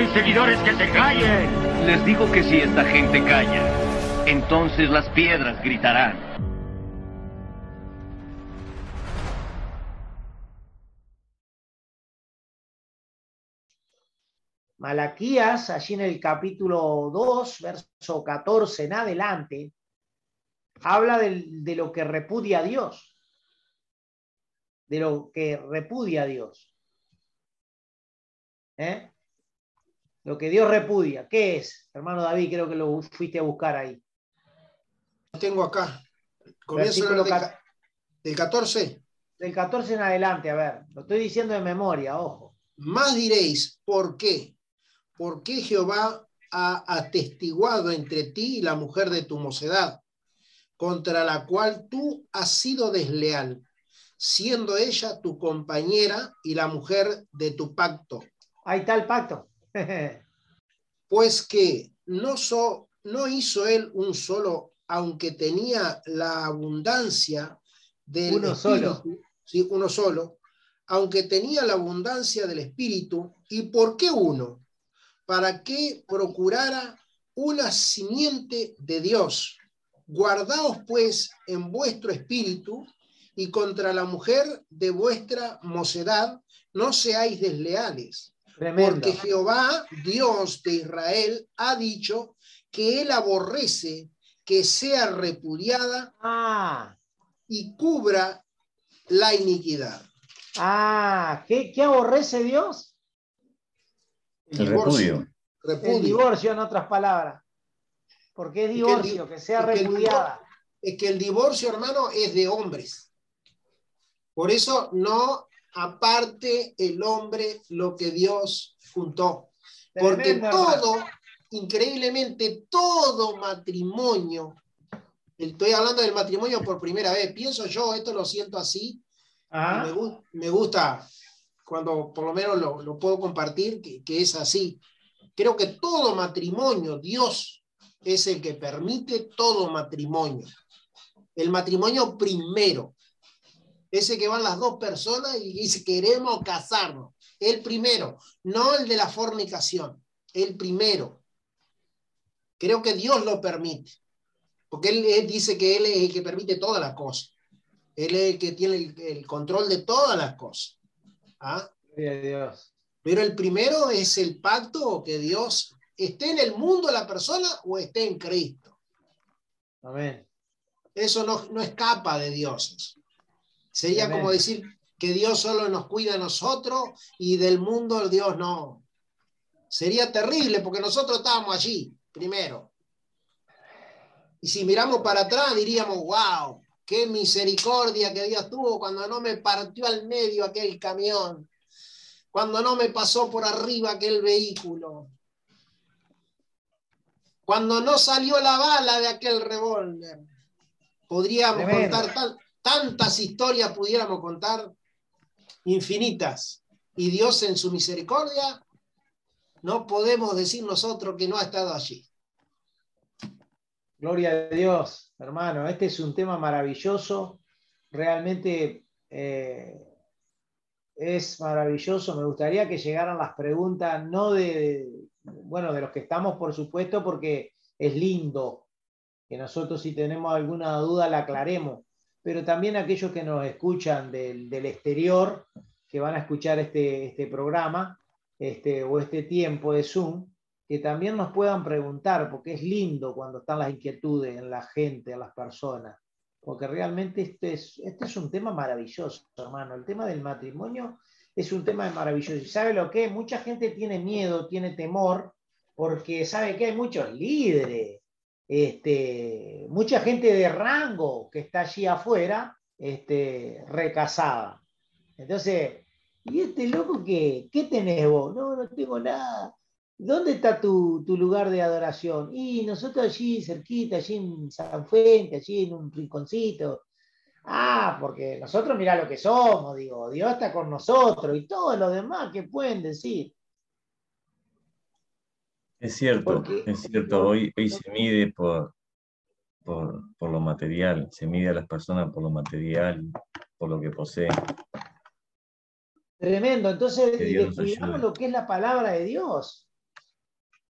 Tus seguidores que se callen. Les digo que si esta gente calla, entonces las piedras gritarán. Malaquías, allí en el capítulo 2, verso 14 en adelante, habla de, de lo que repudia a Dios. De lo que repudia a Dios. ¿Eh? Lo que Dios repudia. ¿Qué es? Hermano David, creo que lo fuiste a buscar ahí. Lo tengo acá. Comienzo Versículo del, del 14. Del 14 en adelante, a ver, lo estoy diciendo de memoria, ojo. Más diréis, ¿por qué? ¿Por qué Jehová ha atestiguado entre ti y la mujer de tu mocedad, contra la cual tú has sido desleal, siendo ella tu compañera y la mujer de tu pacto? Ahí está el pacto. Pues que no, so- no hizo él un solo, aunque tenía la abundancia del Uno solo. espíritu, sí, uno solo, aunque tenía la abundancia del espíritu. ¿Y por qué uno? Para que procurara una simiente de Dios. Guardaos pues en vuestro espíritu y contra la mujer de vuestra mocedad no seáis desleales. Tremendo. Porque Jehová, Dios de Israel, ha dicho que él aborrece que sea repudiada Ah, y cubra la iniquidad. ah, ¿qué, qué aborrece Dios? El El repudio. El divorcio, en otras palabras. Porque es que el divorcio, que sea que el repudiada. Es que el divorcio, hermano, es de hombres. Por eso no aparte el hombre lo que Dios juntó. Porque todo, increíblemente, todo matrimonio, estoy hablando del matrimonio por primera vez, pienso yo, esto lo siento así, me, me gusta cuando por lo menos lo, lo puedo compartir, que, que es así. Creo que todo matrimonio, Dios es el que permite todo matrimonio. El matrimonio primero, ese que van las dos personas y dice queremos casarnos. El primero, no el de la fornicación, el primero. Creo que Dios lo permite, porque él, él dice que Él es el que permite todas las cosas. Él es el que tiene el, el control de todas las cosas. ¿Ah? Dios. Pero el primero es el pacto que Dios esté en el mundo la persona o esté en Cristo. Amén. Eso no, no escapa de Dios. Sería Amén. como decir que Dios solo nos cuida a nosotros y del mundo Dios no. Sería terrible porque nosotros estábamos allí primero. Y si miramos para atrás diríamos, wow, qué misericordia que Dios tuvo cuando no me partió al medio aquel camión, cuando no me pasó por arriba aquel vehículo, cuando no salió la bala de aquel revólver. Podríamos contar tan- tantas historias, pudiéramos contar infinitas. Y Dios en su misericordia, no podemos decir nosotros que no ha estado allí. Gloria a Dios, hermano. Este es un tema maravilloso. Realmente eh, es maravilloso. Me gustaría que llegaran las preguntas, no de, bueno, de los que estamos, por supuesto, porque es lindo que nosotros si tenemos alguna duda la aclaremos, pero también aquellos que nos escuchan del, exterior, que van a escuchar este, este programa este, o este tiempo de Zoom, que también nos puedan preguntar, porque es lindo cuando están las inquietudes en la gente, en las personas, porque realmente este es, este es un tema maravilloso, hermano. El tema del matrimonio es un tema maravilloso. ¿Y sabe lo que? Mucha gente tiene miedo, tiene temor, porque sabe que hay muchos líderes, este, mucha gente de rango que está allí afuera, este, recasada. Entonces, ¿y este loco qué? ¿Qué tenés vos? No, no tengo nada. ¿Dónde está tu, lugar de adoración? Y nosotros allí cerquita, allí en San Fuente, allí en un rinconcito. Ah, porque nosotros mirá lo que somos, digo, Dios está con nosotros y todo lo demás que pueden decir. Es cierto, es cierto, hoy, hoy se mide por, por, por, lo material, se mide a las personas por lo material, por lo que posee. Tremendo, entonces descuidamos lo que es la palabra de Dios.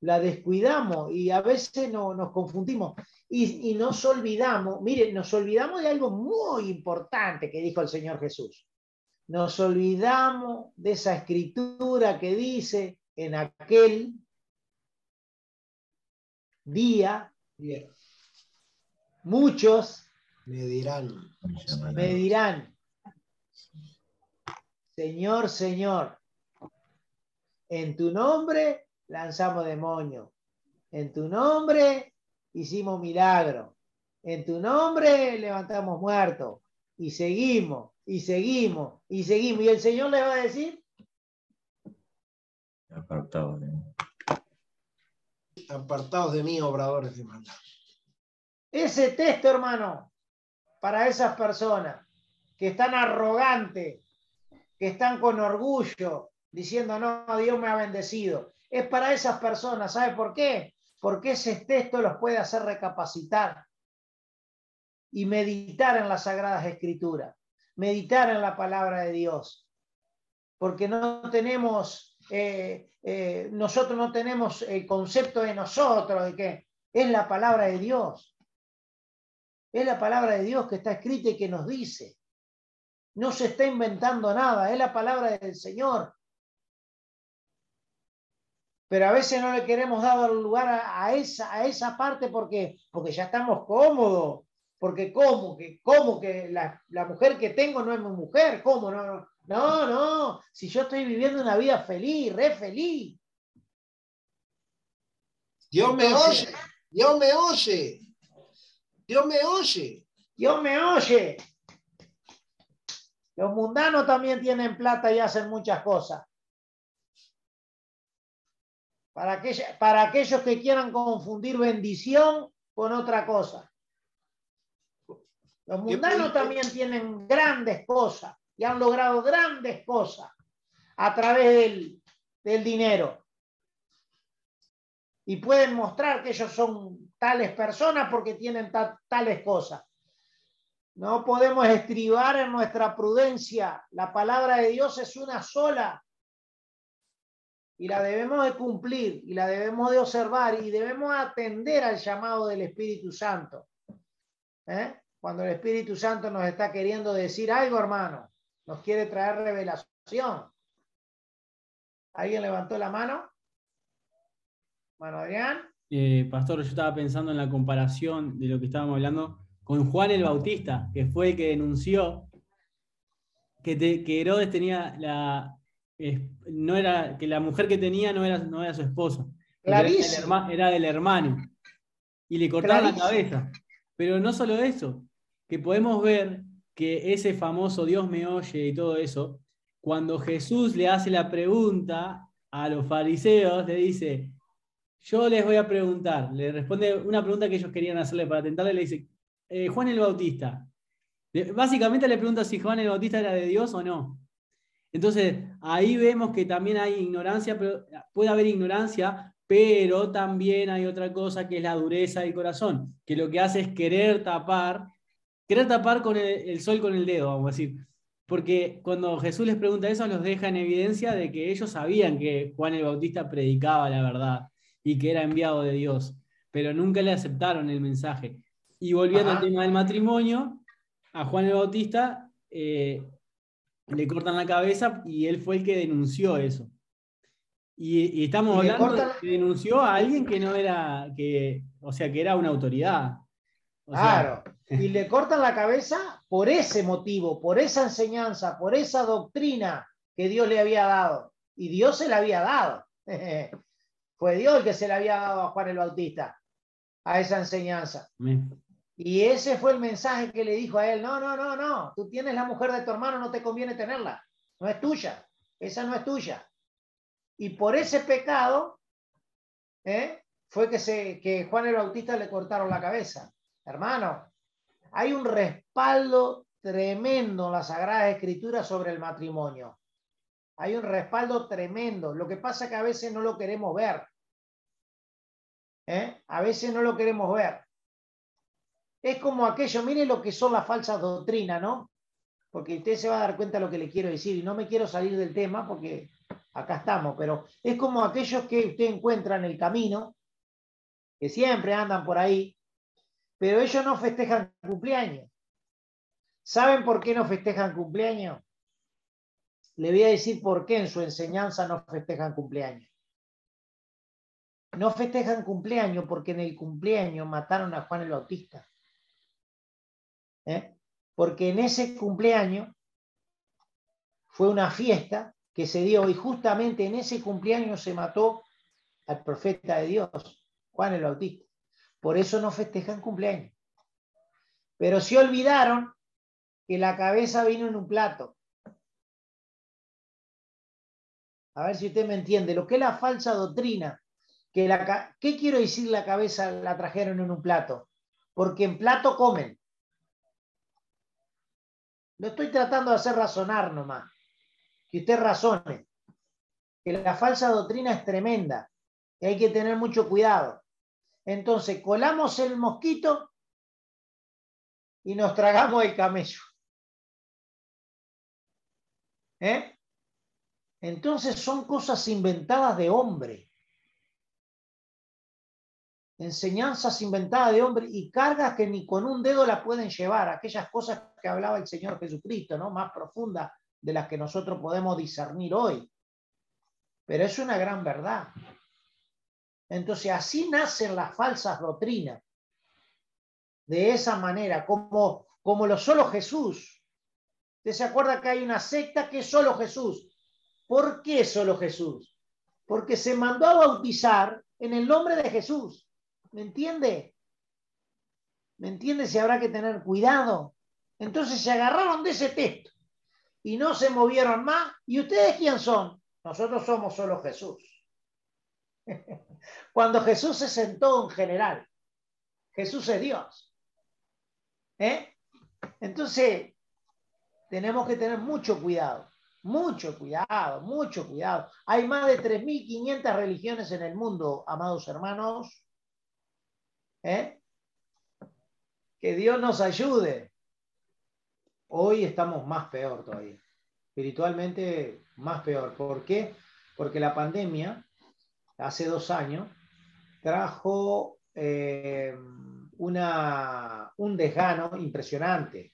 La descuidamos y a veces no, nos confundimos y, y nos olvidamos, miren, nos olvidamos de algo muy importante que dijo el Señor Jesús. Nos olvidamos de esa escritura que dice en aquel día, muchos me dirán, me dirán, Señor, Señor, en tu nombre lanzamos demonio, en tu nombre hicimos milagro, en tu nombre levantamos muertos y seguimos, y seguimos, y seguimos. Y el Señor le va a decir, apartado apartados de mí, obradores de maldad. Ese texto, hermano, para esas personas que están arrogantes, que están con orgullo, diciendo, no, Dios me ha bendecido, es para esas personas. ¿Sabe por qué? Porque ese texto los puede hacer recapacitar y meditar en las sagradas escrituras, meditar en la palabra de Dios. Porque no tenemos eh, eh, nosotros no tenemos el concepto de nosotros, de que es la palabra de Dios. Es la palabra de Dios que está escrita y que nos dice. No se está inventando nada, es la palabra del Señor. Pero a veces no le queremos dar lugar a, esa, a esa parte porque, porque ya estamos cómodos. Porque ¿cómo? Que, cómo que la, la mujer que tengo no es mi mujer? ¿Cómo? No, no, no. Si yo estoy viviendo una vida feliz, re feliz. Dios me oye, Dios me oye, Dios me oye. Dios me oye. Los mundanos también tienen plata y hacen muchas cosas. Para, para aquellos que quieran confundir bendición con otra cosa. Los mundanos también tienen grandes cosas y han logrado grandes cosas a través del, del dinero y pueden mostrar que ellos son tales personas porque tienen tales cosas. No podemos estribar en nuestra prudencia. La palabra de Dios es una sola y la debemos de cumplir y la debemos de observar y debemos atender al llamado del Espíritu Santo. ¿Eh? Cuando el Espíritu Santo nos está queriendo decir algo, hermano, nos quiere traer revelación. ¿Alguien levantó la mano? Bueno, Adrián. Eh, pastor, yo estaba pensando en la comparación de lo que estábamos hablando con Juan el Bautista, que fue el que denunció que, que Herodes tenía la. no era, que la mujer que tenía no era, no era su esposa. Era del, hermano. Y le cortaron la cabeza. Pero no solo eso, que podemos ver que ese famoso Dios me oye y todo eso, cuando Jesús le hace la pregunta a los fariseos, le dice, yo les voy a preguntar, le responde una pregunta que ellos querían hacerle para tentarle, le dice, eh, Juan el Bautista. Básicamente le pregunta si Juan el Bautista era de Dios o no. Entonces, ahí vemos que también hay ignorancia, pero puede haber ignorancia, pero también hay otra cosa que es la dureza del corazón, que lo que hace es querer tapar, querer tapar con el, el sol con el dedo, vamos a decir. Porque cuando Jesús les pregunta eso, los deja en evidencia de que ellos sabían que Juan el Bautista predicaba la verdad y que era enviado de Dios, pero nunca le aceptaron el mensaje. Y volviendo al tema del matrimonio, a Juan el Bautista, eh, le cortan la cabeza y él fue el que denunció eso. Y, estamos Y hablando de que denunció a alguien que no era, que, o sea, que era una autoridad. O sea, Claro. Y le cortan la cabeza por ese motivo, por esa enseñanza, por esa doctrina que Dios le había dado. Y Dios se la había dado. Fue Dios el que se la había dado a Juan el Bautista, a esa enseñanza. amén. Y ese fue el mensaje que le dijo a él, no, no, no, no, tú tienes la mujer de tu hermano, no te conviene tenerla, no es tuya, esa no es tuya. Y por ese pecado ¿eh? fue que, se, que Juan el Bautista le cortaron la cabeza. Hermano, hay un respaldo tremendo en la Sagrada Escritura sobre el matrimonio. Hay un respaldo tremendo. Lo que pasa es que a veces no lo queremos ver. ¿eh? A veces no lo queremos ver. Es como aquello, mire lo que son las falsas doctrinas, ¿no? Porque usted se va a dar cuenta de lo que le quiero decir y no me quiero salir del tema porque acá estamos, pero es como aquellos que usted encuentra en el camino, que siempre andan por ahí, pero ellos no festejan cumpleaños. ¿Saben por qué no festejan cumpleaños? Le voy a decir por qué en su enseñanza no festejan cumpleaños. No festejan cumpleaños porque en el cumpleaños mataron a Juan el Bautista. ¿Eh? Porque en ese cumpleaños fue una fiesta que se dio y justamente en ese cumpleaños se mató al profeta de Dios, Juan el Bautista. Por eso no festejan cumpleaños. Pero se olvidaron que la cabeza vino en un plato. A ver si usted me entiende. Lo que es la falsa doctrina. Que la, ¿Qué quiero decir la cabeza la trajeron en un plato? Porque en plato comen. Lo estoy tratando de hacer razonar nomás. Que usted razone. Que la falsa doctrina es tremenda. Y hay que tener mucho cuidado. Entonces, colamos el mosquito y nos tragamos el camello. ¿Eh? Entonces son cosas inventadas de hombre. Enseñanzas inventadas de hombre y cargas que ni con un dedo la pueden llevar. Aquellas cosas que hablaba el Señor Jesucristo, ¿no? Más profundas de las que nosotros podemos discernir hoy. Pero es una gran verdad. Entonces, así nacen las falsas doctrinas. De esa manera, como, como lo solo Jesús. ¿Usted se acuerda que hay una secta que es solo Jesús? ¿Por qué solo Jesús? Porque se mandó a bautizar en el nombre de Jesús. ¿Me entiende? ¿Me entiende? Si habrá que tener cuidado. Entonces se agarraron de ese texto y no se movieron más. ¿Y ustedes quién son? Nosotros somos solo Jesús. Cuando Jesús se sentó en general, Jesús es Dios. ¿Eh? Entonces, tenemos que tener mucho cuidado, mucho cuidado, mucho cuidado. Hay más de 3.500 religiones en el mundo, amados hermanos. ¿Eh? Que Dios nos ayude. Hoy estamos más peor todavía. Espiritualmente más peor. ¿Por qué? Porque la pandemia, hace dos años, trajo eh, una, un desgano impresionante.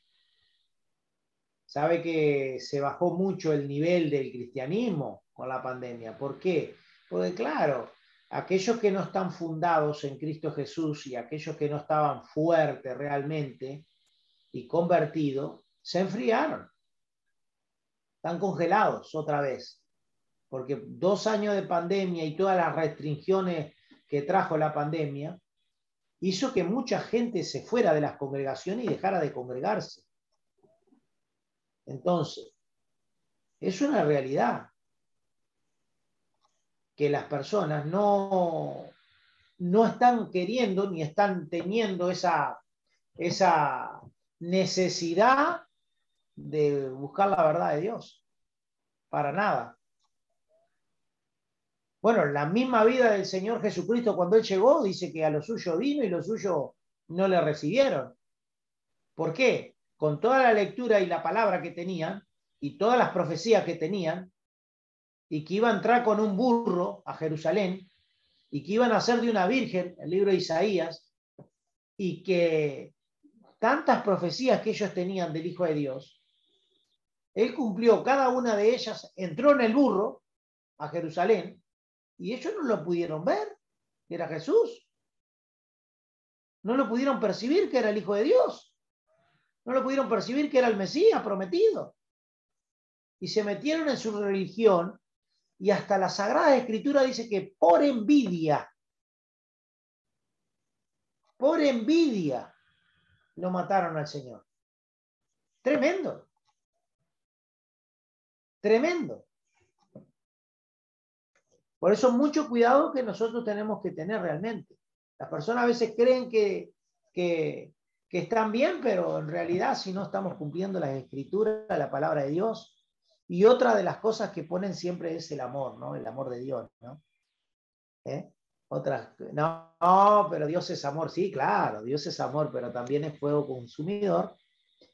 Sabe que se bajó mucho el nivel del cristianismo con la pandemia. ¿Por qué? Porque claro, aquellos que no están fundados en Cristo Jesús y aquellos que no estaban fuertes realmente y convertidos, se enfriaron. Están congelados otra vez. Porque dos años de pandemia y todas las restricciones que trajo la pandemia hizo que mucha gente se fuera de las congregaciones y dejara de congregarse. Entonces, es una realidad que las personas no, no están queriendo ni están teniendo esa, esa necesidad de buscar la verdad de Dios. Para nada. Bueno, la misma vida del Señor Jesucristo cuando Él llegó, dice que a lo suyo vino y lo suyo no le recibieron. ¿Por qué? Con toda la lectura y la palabra que tenían y todas las profecías que tenían, y que iba a entrar con un burro a Jerusalén, y que iban a ser de una virgen, el libro de Isaías, y que tantas profecías que ellos tenían del Hijo de Dios, Él cumplió cada una de ellas, entró en el burro a Jerusalén y ellos no lo pudieron ver, que era Jesús. No lo pudieron percibir que era el Hijo de Dios. No lo pudieron percibir que era el Mesías prometido. Y se metieron en su religión y hasta la Sagrada Escritura dice que por envidia, por envidia, lo mataron al Señor. Tremendo. Tremendo. Por eso mucho cuidado que nosotros tenemos que tener realmente. Las personas a veces creen que, que, están bien, pero en realidad si no estamos cumpliendo las escrituras, la palabra de Dios, y otra de las cosas que ponen siempre es el amor, ¿no? El amor de Dios, ¿no? ¿Eh? Otras, no, pero Dios es amor, sí, claro, Dios es amor, pero también es fuego consumidor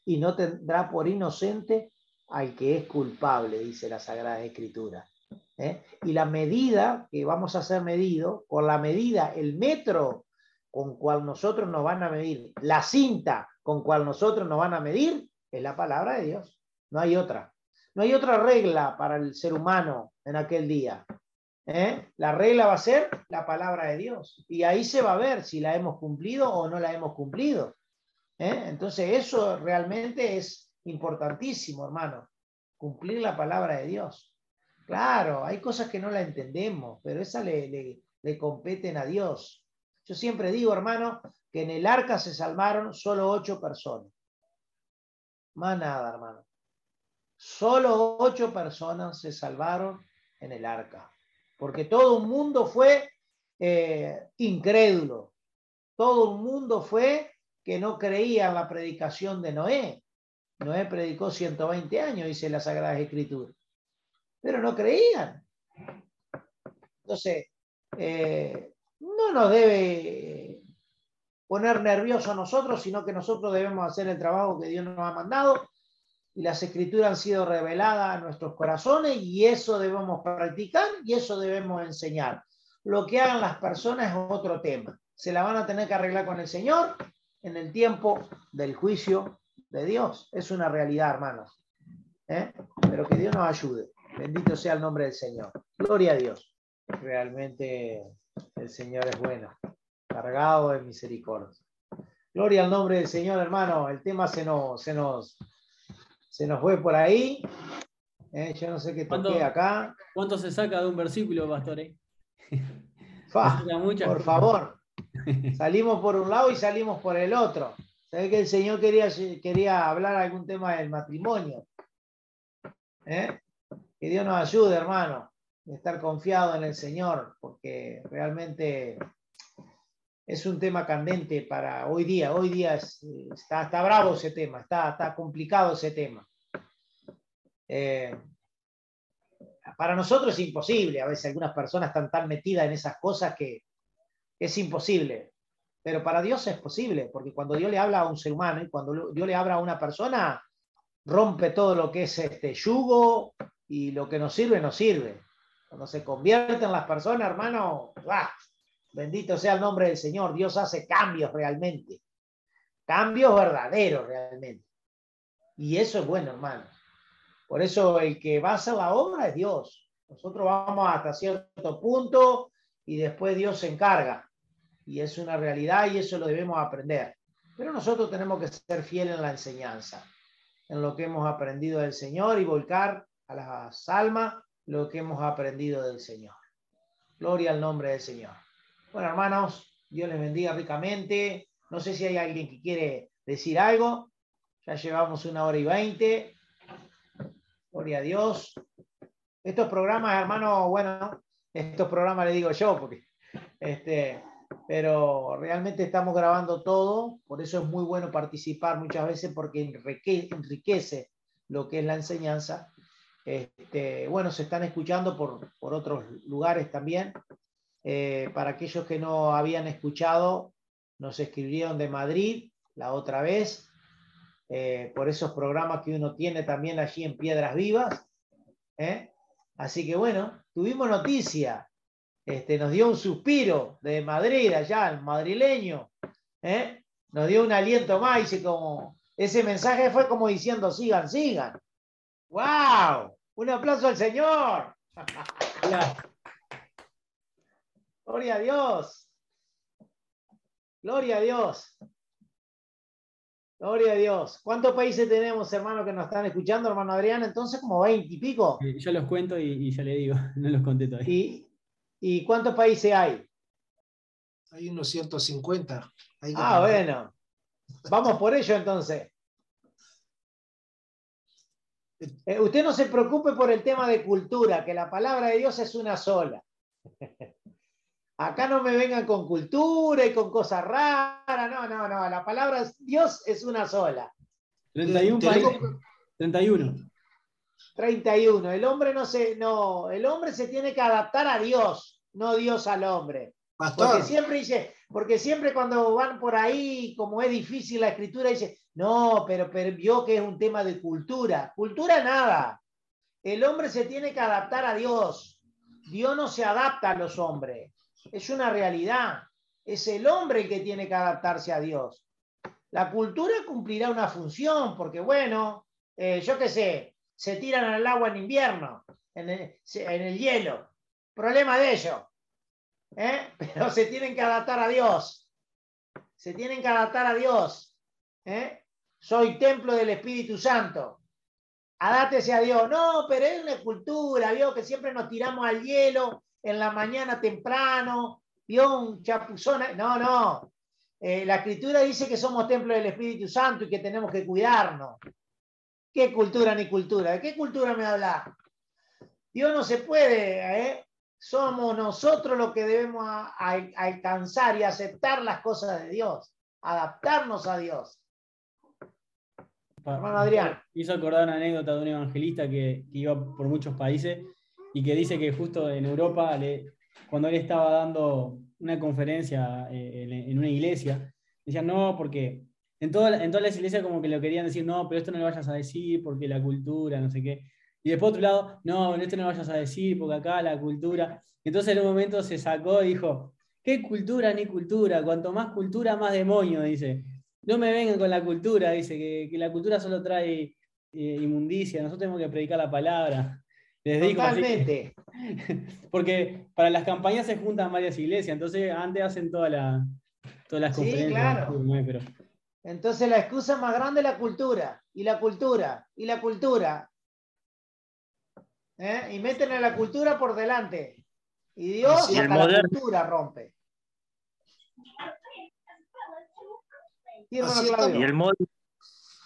y no tendrá por inocente al que es culpable, dice la Sagrada Escritura. ¿Eh? Y la medida que vamos a ser medido, con la medida, el metro con cual nosotros nos van a medir, la cinta con cual nosotros nos van a medir, es la palabra de Dios. No hay otra. No hay otra regla para el ser humano en aquel día. ¿eh? La regla va a ser la palabra de Dios. Y ahí se va a ver si la hemos cumplido o no la hemos cumplido. ¿eh? Entonces eso realmente es importantísimo, hermano. Cumplir la palabra de Dios. Claro, hay cosas que no la entendemos, pero esas le, le competen a Dios. Yo siempre digo, hermano, que en el arca se salvaron solo ocho personas. Más nada, hermano. Solo ocho personas se salvaron en el arca, porque todo un mundo fue eh, incrédulo, todo un mundo fue que no creía en la predicación de Noé. Noé predicó 120 años, dice la Sagrada Escritura, pero no creían. Entonces, eh, no nos debe poner nerviosos a nosotros, sino que nosotros debemos hacer el trabajo que Dios nos ha mandado y las escrituras han sido reveladas a nuestros corazones y eso debemos practicar y eso debemos enseñar. Lo que hagan las personas es otro tema. Se la van a tener que arreglar con el Señor en el tiempo del juicio de Dios. Es una realidad, hermanos. ¿Eh? Pero que Dios nos ayude. Bendito sea el nombre del Señor. Gloria a Dios. Realmente el Señor es bueno, cargado de misericordia. Gloria al nombre del Señor, hermano. El tema se nos, se nos, se nos fue por ahí. Eh, yo no sé qué toqué acá. ¿Cuánto se saca de un versículo, pastore? por favor. Salimos por un lado y salimos por el otro. ¿Sabes que el Señor quería, quería hablar algún tema del matrimonio? ¿Eh? Que Dios nos ayude, hermano, a estar confiado en el Señor, porque realmente es un tema candente para hoy día. Hoy día está, está, bravo ese tema, está, está complicado ese tema. Eh, para nosotros es imposible. A veces algunas personas están tan metidas en esas cosas que es imposible. Pero para Dios es posible, porque cuando Dios le habla a un ser humano y cuando Dios le habla a una persona, rompe todo lo que es este yugo y lo que nos sirve, nos sirve. Cuando se convierten las personas, hermano. Bendito sea el nombre del Señor. Dios hace cambios realmente. Cambios verdaderos realmente. Y eso es bueno, hermano. Por eso el que va a hacer la obra es Dios. Nosotros vamos hasta cierto punto y después Dios se encarga. Y es una realidad y eso lo debemos aprender. Pero nosotros tenemos que ser fieles en la enseñanza, en lo que hemos aprendido del Señor y volcar a las almas lo que hemos aprendido del Señor. Gloria al nombre del Señor. Bueno, hermanos, Dios les bendiga ricamente. No sé si hay alguien que quiere decir algo. Ya llevamos una hora y veinte. Gloria a Dios. Estos programas, hermano, bueno, estos programas le digo yo, porque este, pero realmente estamos grabando todo, por eso es muy bueno participar muchas veces porque enriquece lo que es la enseñanza. Este, bueno, se están escuchando por, por otros lugares también. Eh, para aquellos que no habían escuchado, nos escribieron de Madrid la otra vez, eh, por esos programas que uno tiene también allí en Piedras Vivas. ¿eh? Así que bueno, tuvimos noticia. Este, nos dio un suspiro de Madrid, allá, el madrileño. Nos dio un aliento más. Y como, ese mensaje fue como diciendo, sigan, sigan. ¡Wow! Un aplauso al Señor. Gloria a Dios. Gloria a Dios. Gloria a Dios. ¿Cuántos países tenemos, hermano, que nos están escuchando, hermano Adrián? Entonces, como 20 y pico. yo los cuento y, ya le digo, no los conté todavía. ¿Y, ¿Y cuántos países hay? Hay unos 150. ah, bueno. Vamos por ello entonces. Eh, usted no se preocupe por el tema de cultura, que la palabra de Dios es una sola. Acá no me vengan con cultura y con cosas raras, no, no, no, la palabra de Dios es una sola. 31 países. 31. 31. El hombre no se, no, el hombre se tiene que adaptar a Dios, no Dios al hombre. Porque siempre dice, porque siempre cuando van por ahí, como es difícil la escritura, dice, no, pero, pero vio que es un tema de cultura. Cultura nada. El hombre se tiene que adaptar a Dios. Dios no se adapta a los hombres. Es una realidad. Es el hombre el que tiene que adaptarse a Dios. La cultura cumplirá una función, porque bueno, eh, yo qué sé, se tiran al agua en invierno, en el, hielo. Problema de ellos. ¿eh? Pero se tienen que adaptar a Dios. Se tienen que adaptar a Dios. ¿eh? Soy templo del Espíritu Santo. Adátese a Dios. No, pero es una cultura, vio que siempre nos tiramos al hielo en la mañana temprano, vio un. No, no. Eh, la escritura dice que somos templo del Espíritu Santo y que tenemos que cuidarnos. ¿Qué cultura ni cultura? ¿De qué cultura me habla? Dios no se puede, ¿eh? somos nosotros los que debemos alcanzar y aceptar las cosas de Dios, adaptarnos a Dios. Hermano Adrián. Hizo acordar una anécdota de un evangelista que, que iba por muchos países y que dice que justo en Europa, cuando él estaba dando una conferencia eh, en, una iglesia, decían, no, porque en, toda, en todas las iglesias como que lo querían decir, no, pero esto no lo vayas a decir porque la cultura, no sé qué. Y después otro lado, no, esto no lo vayas a decir porque acá la cultura. Entonces en un momento se sacó y dijo, ¿qué cultura ni cultura? Cuanto más cultura, más demonio, dice. No me vengan con la cultura, dice, que, la cultura solo trae eh, inmundicia, nosotros tenemos que predicar la palabra. Totalmente. porque para las campañas se juntan varias iglesias, entonces antes hacen toda la, todas las conferencias. Sí, claro. Entonces la excusa más grande es la cultura, y la cultura, y la cultura. ¿Eh? Y meten a la cultura por delante. Y Dios y hasta la cultura rompe. Y el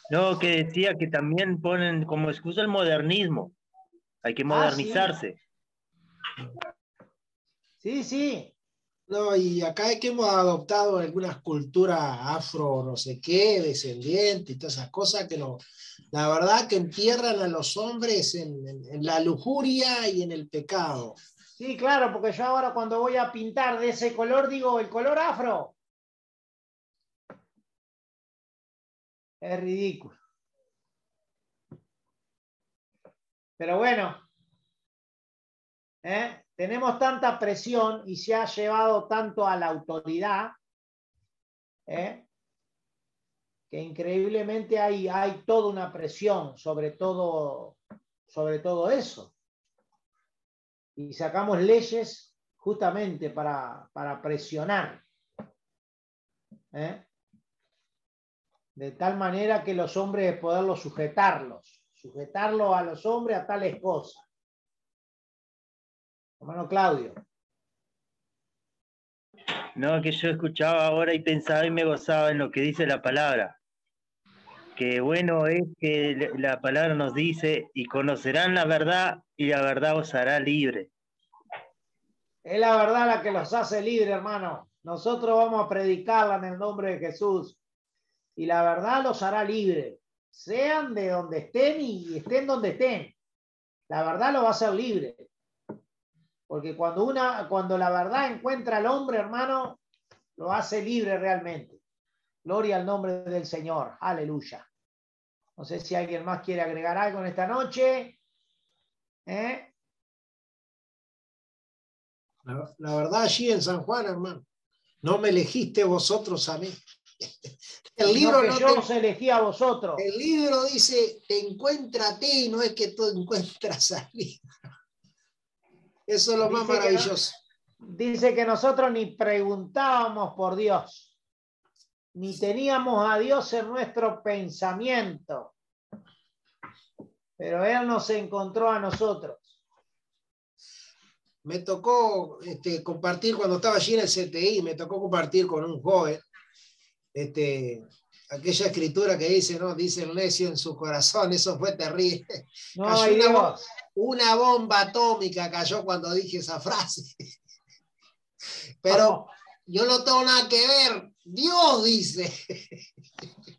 No, que decía que también ponen como excusa el modernismo. Hay que ah, modernizarse. sí. sí, No, y acá es que hemos adoptado algunas culturas afro, no sé qué, descendientes y todas esas cosas que no, la verdad que entierran a los hombres en, en, la lujuria y en el pecado. Sí, claro, porque yo ahora cuando voy a pintar de ese color digo el color afro. Es ridículo. Pero bueno, ¿eh? tenemos tanta presión y se ha llevado tanto a la autoridad ¿eh? que increíblemente hay, hay toda una presión sobre todo, sobre todo eso. Y sacamos leyes justamente para, presionar. ¿eh? De tal manera que los hombres poderlos sujetarlos sujetarlo a los hombres a tales cosas. Hermano Claudio. No, que yo escuchaba ahora y pensaba y me gozaba en lo que dice la palabra. Que bueno es que la palabra nos dice, y conocerán la verdad y la verdad os hará libre. Es la verdad la que los hace libre, hermano. Nosotros vamos a predicarla en el nombre de Jesús. Y la verdad los hará libre sean de donde estén y estén donde estén. La verdad lo va a hacer libre. Porque cuando, una, cuando la verdad encuentra al hombre, hermano, lo hace libre realmente. Gloria al nombre del Señor. Aleluya. No sé si alguien más quiere agregar algo en esta noche. ¿Eh? La, la, verdad, allí en San Juan, hermano, no me elegiste vosotros a mí. El libro no yo te- os elegí a vosotros. El libro dice, te encuentra a ti, no es que tú encuentras a mí. Eso es lo más no- maravilloso. Dice que nosotros ni preguntábamos por Dios, ni teníamos a Dios en nuestro pensamiento, pero Él nos encontró a nosotros. Me tocó este, compartir cuando estaba allí en el CTI, me tocó compartir con un joven este, aquella escritura que dice, ¿no? Dice el necio en su corazón, eso fue terrible. No Cayó una, bomba atómica cayó cuando dije esa frase. Pero yo no tengo nada que ver. Dios dice.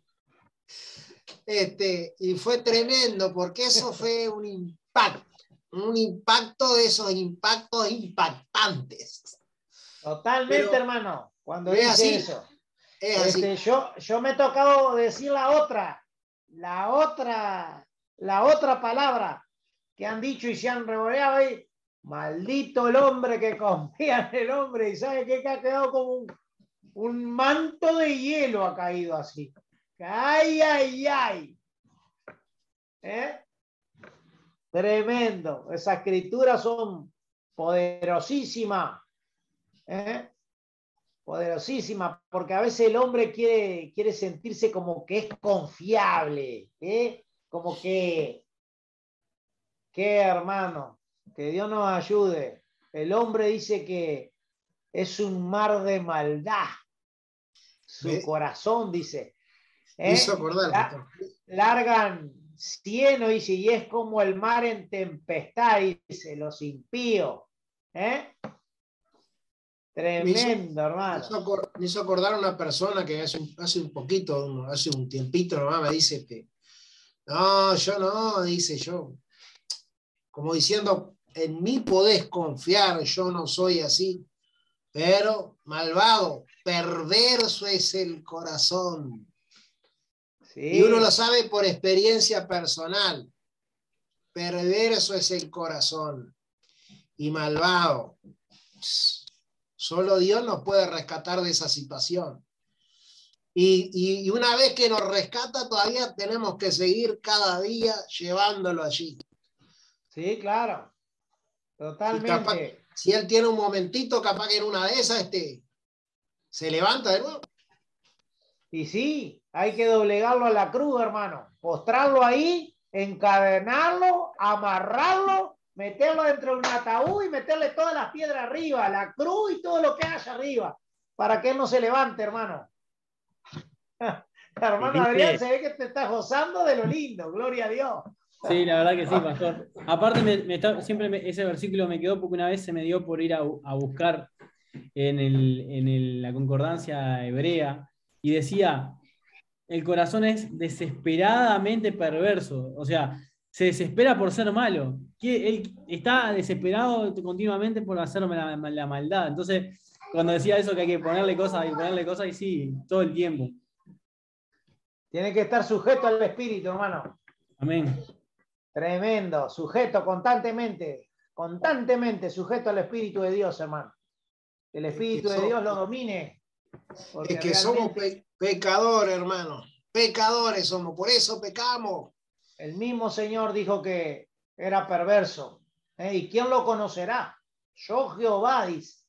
Este, y fue tremendo porque eso fue un impacto, un impacto de esos impactos impactantes. Totalmente, Pero hermano, cuando es así, eso. Este, yo, yo me he tocado decir la otra, la otra, la otra palabra que han dicho y se han revoleado ahí. Maldito el hombre que confía en el hombre y sabe que ha quedado como un, un manto de hielo ha caído así. Ay, ay, ay. ¿Eh? Tremendo. Esas escrituras son poderosísimas. ¿eh? Poderosísimas, porque a veces el hombre quiere, quiere sentirse como que es confiable, ¿eh? como que, que hermano, que Dios nos ayude. El hombre dice que es un mar de maldad. Su corazón dice. ¿eh? acordar, La- largan cieno, dice, y es como el mar en tempestad, dice, los impíos. ¿eh? Tremendo, Me hermano. me hizo acordar a una persona que hace un, hace un poquito, hace un tiempito nomás me dice, este, no, yo no, dice yo, como diciendo, en mí podés confiar, yo no soy así, pero malvado, perverso es el corazón. Y uno lo sabe por experiencia personal. Perverso es el corazón y malvado. Solo Dios nos puede rescatar de esa situación. Y, y- y una vez que nos rescata, todavía tenemos que seguir cada día llevándolo allí. Sí, claro. Capaz- Totalmente. si él tiene un momentito, capaz que en una de esas este, se levanta de nuevo. Y sí, hay que doblegarlo a la cruz, hermano. Postrarlo ahí, encadenarlo, amarrarlo, meterlo dentro de un ataúd y meterle todas las piedras arriba, la cruz y todo lo que haya arriba, para que él no se levante, hermano. hermano Adrián, se ve que te estás gozando de lo lindo, gloria a Dios. Sí, la verdad que sí, pastor. Aparte, me- me está- siempre me- ese versículo me quedó porque una vez se me dio por ir a, bu- a buscar en, el- en el- la concordancia hebrea y decía, el corazón es desesperadamente perverso, o sea, se desespera por ser malo, que él está desesperado continuamente por hacerme la, la maldad. Entonces, cuando decía eso que hay que ponerle cosas y ponerle cosas, y sí, todo el tiempo. Tiene que estar sujeto al Espíritu, hermano. Amén. Tremendo, sujeto constantemente, constantemente sujeto al Espíritu de Dios, hermano. Que el Espíritu de Dios lo domine. porque Es que somos pe- pecadores, hermano. Pecadores somos, por eso pecamos. El mismo Señor dijo que era perverso. ¿eh? ¿Y quién lo conocerá? Yo Jehová, dice,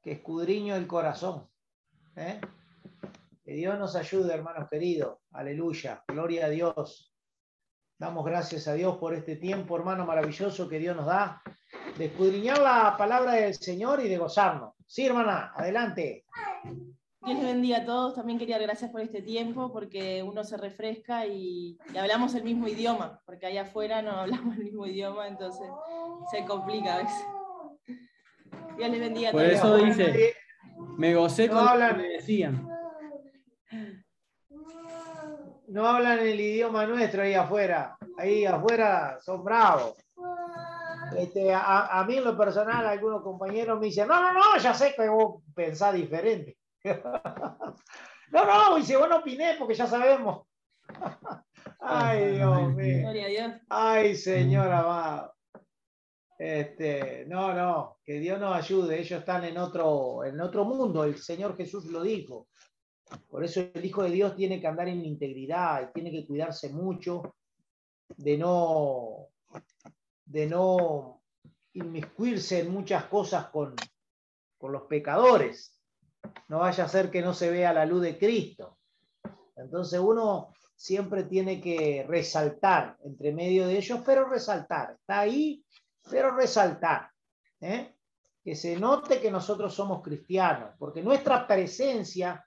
que escudriño el corazón. ¿eh? Que Dios nos ayude, hermanos queridos. Aleluya. Gloria a Dios. Damos gracias a Dios por este tiempo, hermano, maravilloso que Dios nos da de escudriñar la palabra del Señor y de gozarnos. Sí, hermana, adelante. Dios les bendiga a todos. También quería dar gracias por este tiempo, porque uno se refresca y, y hablamos el mismo idioma, porque allá afuera no hablamos el mismo idioma, entonces se complica a veces. Dios les bendiga a Por todos. eso dice, me gocé No con lo que hablan. me decían. No hablan el idioma nuestro ahí afuera. Ahí afuera son bravos. Este, a, a mí en lo personal, algunos compañeros me dicen, no, no, no, ya sé que vos pensás diferente. no, no, dice, vos no opiné porque ya sabemos. Ay, Dios mío. Ay, Señor amado. Este, no, no, que Dios nos ayude. Ellos están en otro, en otro mundo. El Señor Jesús lo dijo. Por eso el Hijo de Dios tiene que andar en integridad y tiene que cuidarse mucho de no, de no inmiscuirse en muchas cosas con, con los pecadores. No vaya a ser que no se vea la luz de Cristo. Entonces uno siempre tiene que resaltar entre medio de ellos, pero resaltar. Está ahí, pero resaltar. ¿eh? Que se note que nosotros somos cristianos, porque nuestra presencia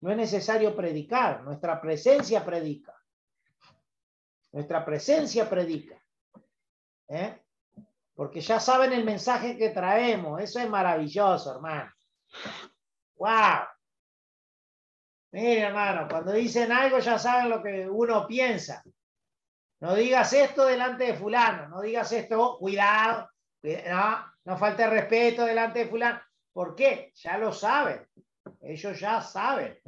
no es necesario predicar, nuestra presencia predica. Nuestra presencia predica. ¿eh? Porque ya saben el mensaje que traemos. Eso es maravilloso, hermano. ¡Wow! Mire, hermano, cuando dicen algo ya saben lo que uno piensa. No digas esto delante de fulano, no digas esto, cuidado, no, falte respeto delante de fulano. ¿Por qué? Ya lo saben. Ellos ya saben.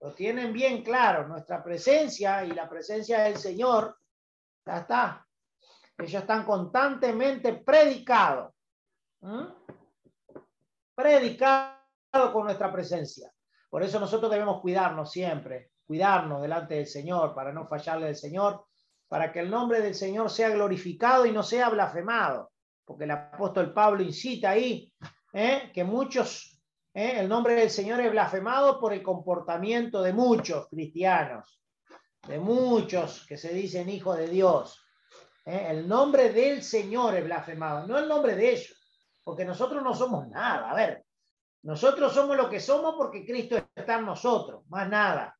Lo tienen bien claro. Nuestra presencia y la presencia del Señor, ya está. Ellos están constantemente predicados. Predicados con nuestra presencia. Por eso nosotros debemos cuidarnos siempre, cuidarnos delante del Señor para no fallarle al Señor, para que el nombre del Señor sea glorificado y no sea blasfemado. Porque el apóstol Pablo incita ahí ¿eh? que muchos, ¿eh? el nombre del Señor es blasfemado por el comportamiento de muchos cristianos, de muchos que se dicen hijos de Dios. ¿eh? El nombre del Señor es blasfemado, no el nombre de ellos, porque nosotros no somos nada. A ver, nosotros somos lo que somos porque Cristo está en nosotros, más nada.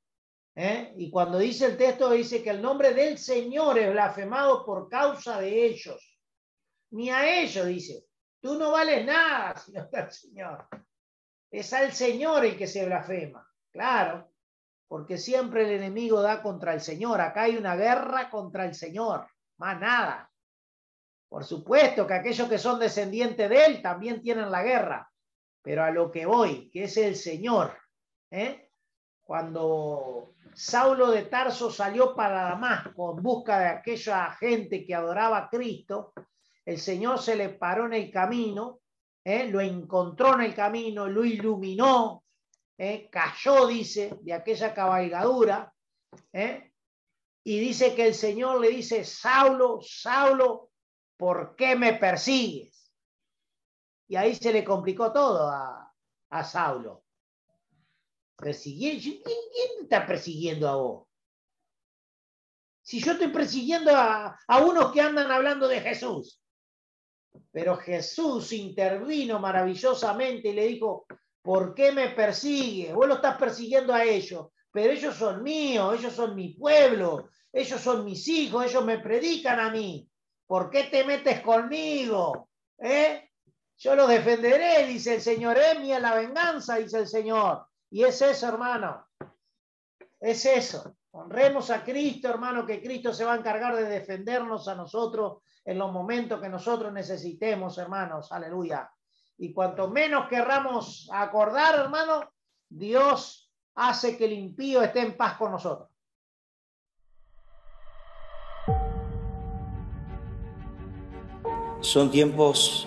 ¿eh? Y cuando dice el texto, dice que el nombre del Señor es blasfemado por causa de ellos. Ni a ellos, dice. Tú no vales nada si Señor. Es al Señor el que se blasfema. Claro, porque siempre el enemigo da contra el Señor. Acá hay una guerra contra el Señor, más nada. Por supuesto que aquellos que son descendientes de Él también tienen la guerra, pero a lo que voy, que es el Señor. ¿eh? Cuando Saulo de Tarso salió para Damasco en busca de aquella gente que adoraba a Cristo, el Señor se le paró en el camino, ¿eh? lo encontró en el camino, lo iluminó, ¿eh? cayó, dice, de aquella cabalgadura, y dice que el Señor le dice, Saulo, Saulo, ¿por qué me persigues? Y ahí se le complicó todo a, a Saulo. Persiguiendo, ¿quién, ¿quién está persiguiendo a vos? Si yo estoy persiguiendo a, a unos que andan hablando de Jesús. Pero Jesús intervino maravillosamente y le dijo, ¿por qué me persigues? Vos lo estás persiguiendo a ellos, pero ellos son míos, ellos son mi pueblo, ellos son mis hijos, ellos me predican a mí. ¿Por qué te metes conmigo? ¿Eh? Yo lo defenderé, dice el Señor. Es mía la venganza, dice el Señor. Y es eso, hermano. Es eso. Honremos a Cristo, hermano, que Cristo se va a encargar de defendernos a nosotros en los momentos que nosotros necesitemos, hermanos. Aleluya. Y cuanto menos querramos acordar, hermano, Dios hace que el impío esté en paz con nosotros. Son tiempos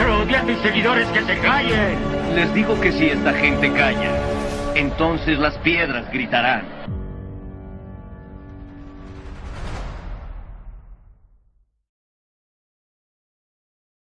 A tus seguidores que se callen. Les digo que si esta gente calla, entonces las piedras gritarán.